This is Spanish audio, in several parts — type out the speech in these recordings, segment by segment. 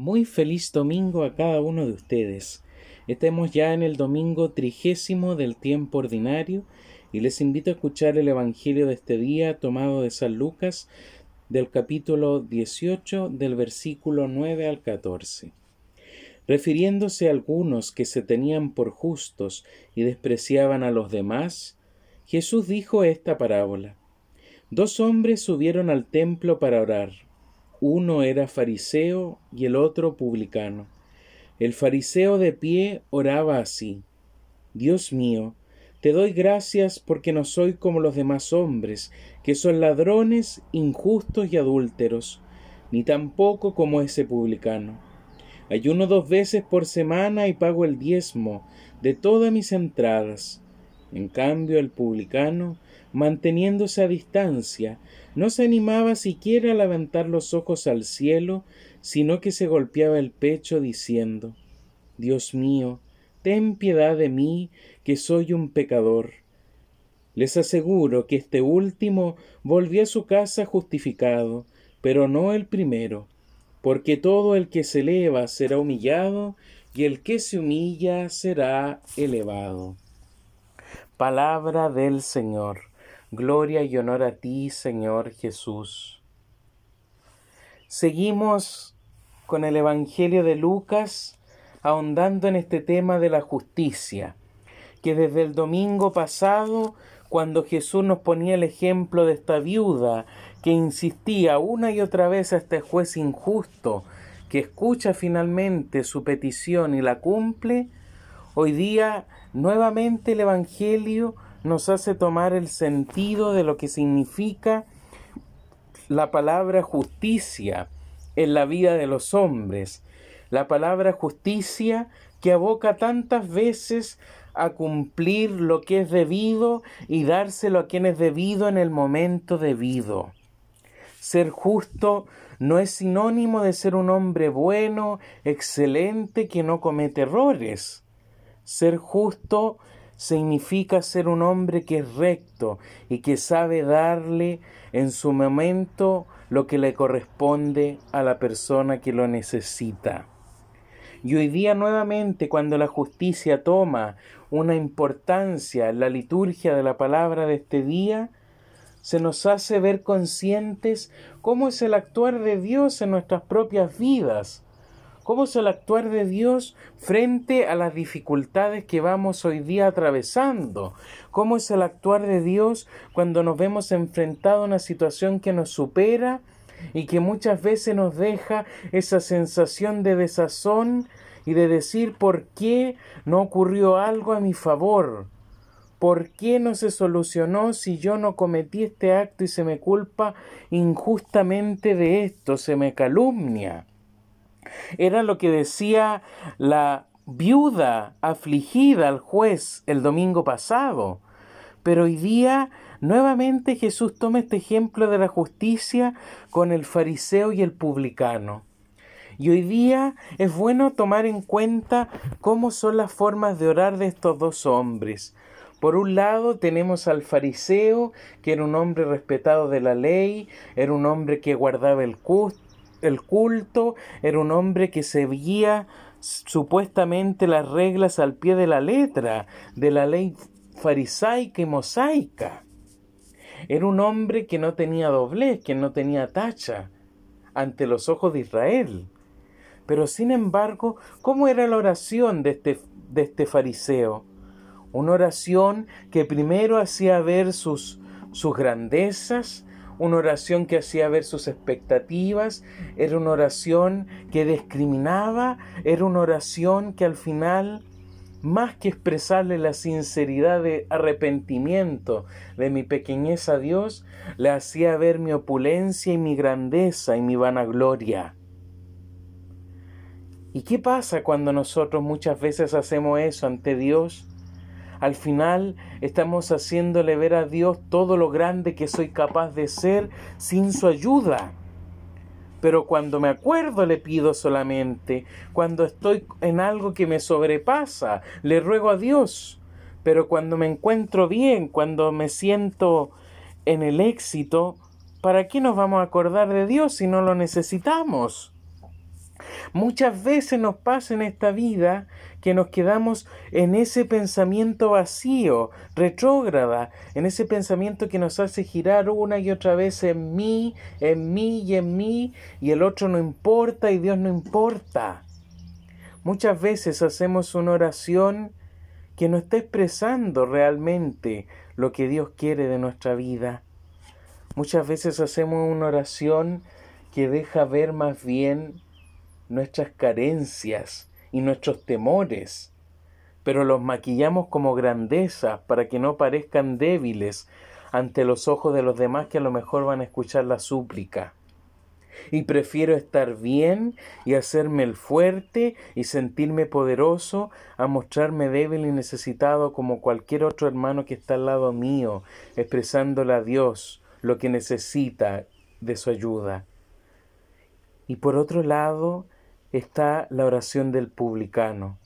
Muy feliz domingo a cada uno de ustedes. Estamos ya en el domingo trigésimo del tiempo ordinario y les invito a escuchar el Evangelio de este día tomado de San Lucas del capítulo 18 del versículo 9 al 14. Refiriéndose a algunos que se tenían por justos y despreciaban a los demás, Jesús dijo esta parábola. Dos hombres subieron al templo para orar uno era fariseo y el otro publicano. El fariseo de pie oraba así. Dios mío, te doy gracias porque no soy como los demás hombres, que son ladrones, injustos y adúlteros, ni tampoco como ese publicano. Ayuno dos veces por semana y pago el diezmo de todas mis entradas. En cambio, el publicano, manteniéndose a distancia, no se animaba siquiera a levantar los ojos al cielo, sino que se golpeaba el pecho diciendo Dios mío, ten piedad de mí, que soy un pecador. Les aseguro que este último volvió a su casa justificado, pero no el primero, porque todo el que se eleva será humillado, y el que se humilla será elevado. Palabra del Señor. Gloria y honor a ti, Señor Jesús. Seguimos con el Evangelio de Lucas, ahondando en este tema de la justicia, que desde el domingo pasado, cuando Jesús nos ponía el ejemplo de esta viuda que insistía una y otra vez a este juez injusto, que escucha finalmente su petición y la cumple, hoy día nuevamente el Evangelio nos hace tomar el sentido de lo que significa la palabra justicia en la vida de los hombres. La palabra justicia que aboca tantas veces a cumplir lo que es debido y dárselo a quien es debido en el momento debido. Ser justo no es sinónimo de ser un hombre bueno, excelente, que no comete errores. Ser justo significa ser un hombre que es recto y que sabe darle en su momento lo que le corresponde a la persona que lo necesita. Y hoy día nuevamente cuando la justicia toma una importancia en la liturgia de la palabra de este día, se nos hace ver conscientes cómo es el actuar de Dios en nuestras propias vidas, ¿Cómo es el actuar de Dios frente a las dificultades que vamos hoy día atravesando? ¿Cómo es el actuar de Dios cuando nos vemos enfrentados a una situación que nos supera y que muchas veces nos deja esa sensación de desazón y de decir por qué no ocurrió algo a mi favor? ¿Por qué no se solucionó si yo no cometí este acto y se me culpa injustamente de esto, se me calumnia? Era lo que decía la viuda afligida al juez el domingo pasado. Pero hoy día nuevamente Jesús toma este ejemplo de la justicia con el fariseo y el publicano. Y hoy día es bueno tomar en cuenta cómo son las formas de orar de estos dos hombres. Por un lado tenemos al fariseo, que era un hombre respetado de la ley, era un hombre que guardaba el, el culto, era un hombre que seguía supuestamente las reglas al pie de la letra de la ley farisaica y mosaica. Era un hombre que no tenía doblez, que no tenía tacha ante los ojos de Israel. Pero sin embargo, ¿cómo era la oración de este, de este fariseo? Una oración que primero hacía ver sus, sus grandezas, una oración que hacía ver sus expectativas, era una oración que discriminaba, era una oración que al final, más que expresarle la sinceridad de arrepentimiento de mi pequeñez a Dios, le hacía ver mi opulencia y mi grandeza y mi vanagloria. ¿Y qué pasa cuando nosotros muchas veces hacemos eso ante Dios? Al final estamos haciéndole ver a Dios todo lo grande que soy capaz de ser sin su ayuda. Pero cuando me acuerdo le pido solamente, cuando estoy en algo que me sobrepasa, le ruego a Dios. Pero cuando me encuentro bien, cuando me siento en el éxito, ¿para qué nos vamos a acordar de Dios si no lo necesitamos? Muchas veces nos pasa en esta vida que nos quedamos en ese pensamiento vacío, retrógrada, en ese pensamiento que nos hace girar una y otra vez en mí, en mí y en mí, y el otro no importa y Dios no importa. Muchas veces hacemos una oración que no está expresando realmente lo que Dios quiere de nuestra vida. Muchas veces hacemos una oración que deja ver más bien nuestras carencias y nuestros temores, pero los maquillamos como grandeza para que no parezcan débiles ante los ojos de los demás que a lo mejor van a escuchar la súplica. Y prefiero estar bien y hacerme el fuerte y sentirme poderoso a mostrarme débil y necesitado como cualquier otro hermano que está al lado mío, expresándole a Dios lo que necesita de su ayuda. Y por otro lado está la oración del publicano,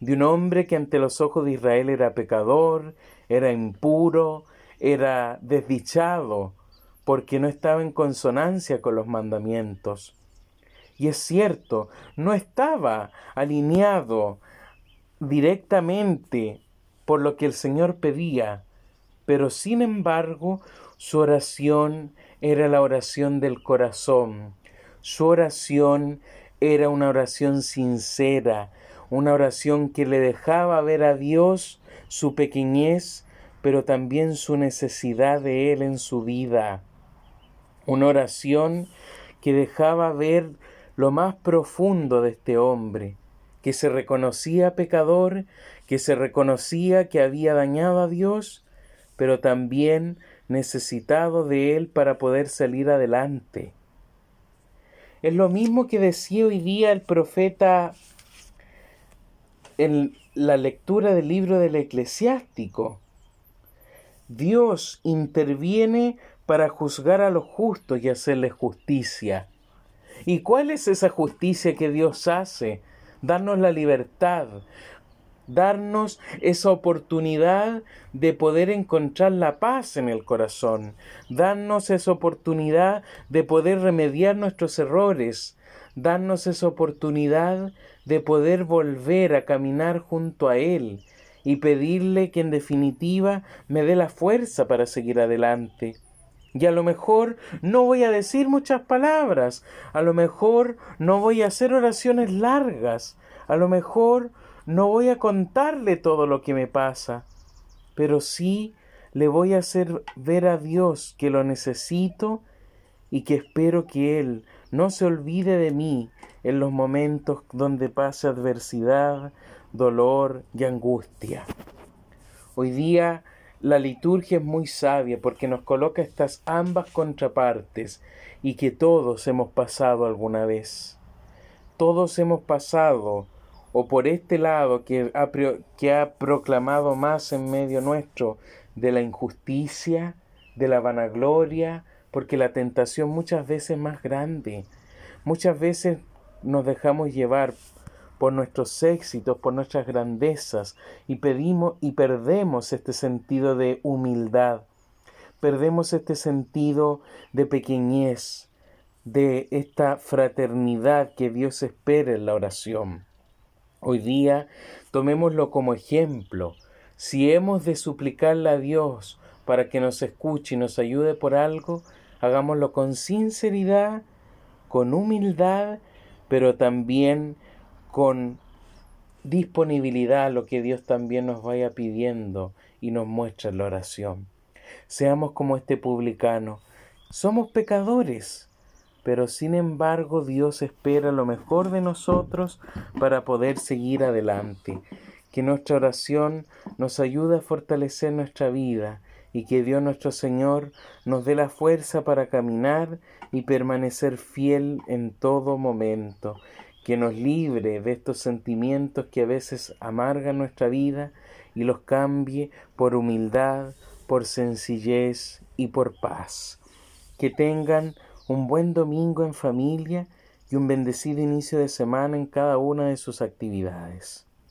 de un hombre que ante los ojos de Israel era pecador, era impuro, era desdichado, porque no estaba en consonancia con los mandamientos. Y es cierto, no estaba alineado directamente por lo que el Señor pedía, pero sin embargo su oración era la oración del corazón, su oración era una oración sincera, una oración que le dejaba ver a Dios su pequeñez, pero también su necesidad de Él en su vida una oración que dejaba ver lo más profundo de este hombre, que se reconocía pecador, que se reconocía que había dañado a Dios, pero también necesitado de Él para poder salir adelante. Es lo mismo que decía hoy día el profeta en la lectura del libro del eclesiástico. Dios interviene para juzgar a los justos y hacerles justicia. ¿Y cuál es esa justicia que Dios hace? Darnos la libertad, darnos esa oportunidad de poder encontrar la paz en el corazón, darnos esa oportunidad de poder remediar nuestros errores, darnos esa oportunidad de poder volver a caminar junto a Él y pedirle que en definitiva me dé la fuerza para seguir adelante. Y a lo mejor no voy a decir muchas palabras, a lo mejor no voy a hacer oraciones largas, a lo mejor no voy a contarle todo lo que me pasa, pero sí le voy a hacer ver a Dios que lo necesito y que espero que Él no se olvide de mí en los momentos donde pase adversidad, dolor y angustia. Hoy día la liturgia es muy sabia porque nos coloca estas ambas contrapartes y que todos hemos pasado alguna vez. Todos hemos pasado o por este lado que ha, que ha proclamado más en medio nuestro de la injusticia, de la vanagloria, porque la tentación muchas veces es más grande. Muchas veces nos dejamos llevar por nuestros éxitos, por nuestras grandezas, y pedimos y perdemos este sentido de humildad, perdemos este sentido de pequeñez, de esta fraternidad que Dios espera en la oración. Hoy día tomémoslo como ejemplo. Si hemos de suplicarle a Dios para que nos escuche y nos ayude por algo, hagámoslo con sinceridad, con humildad, pero también con disponibilidad a lo que Dios también nos vaya pidiendo y nos muestra en la oración. Seamos como este publicano. Somos pecadores, pero sin embargo Dios espera lo mejor de nosotros para poder seguir adelante. Que nuestra oración nos ayude a fortalecer nuestra vida y que Dios nuestro Señor nos dé la fuerza para caminar y permanecer fiel en todo momento que nos libre de estos sentimientos que a veces amargan nuestra vida y los cambie por humildad, por sencillez y por paz. Que tengan un buen domingo en familia y un bendecido inicio de semana en cada una de sus actividades.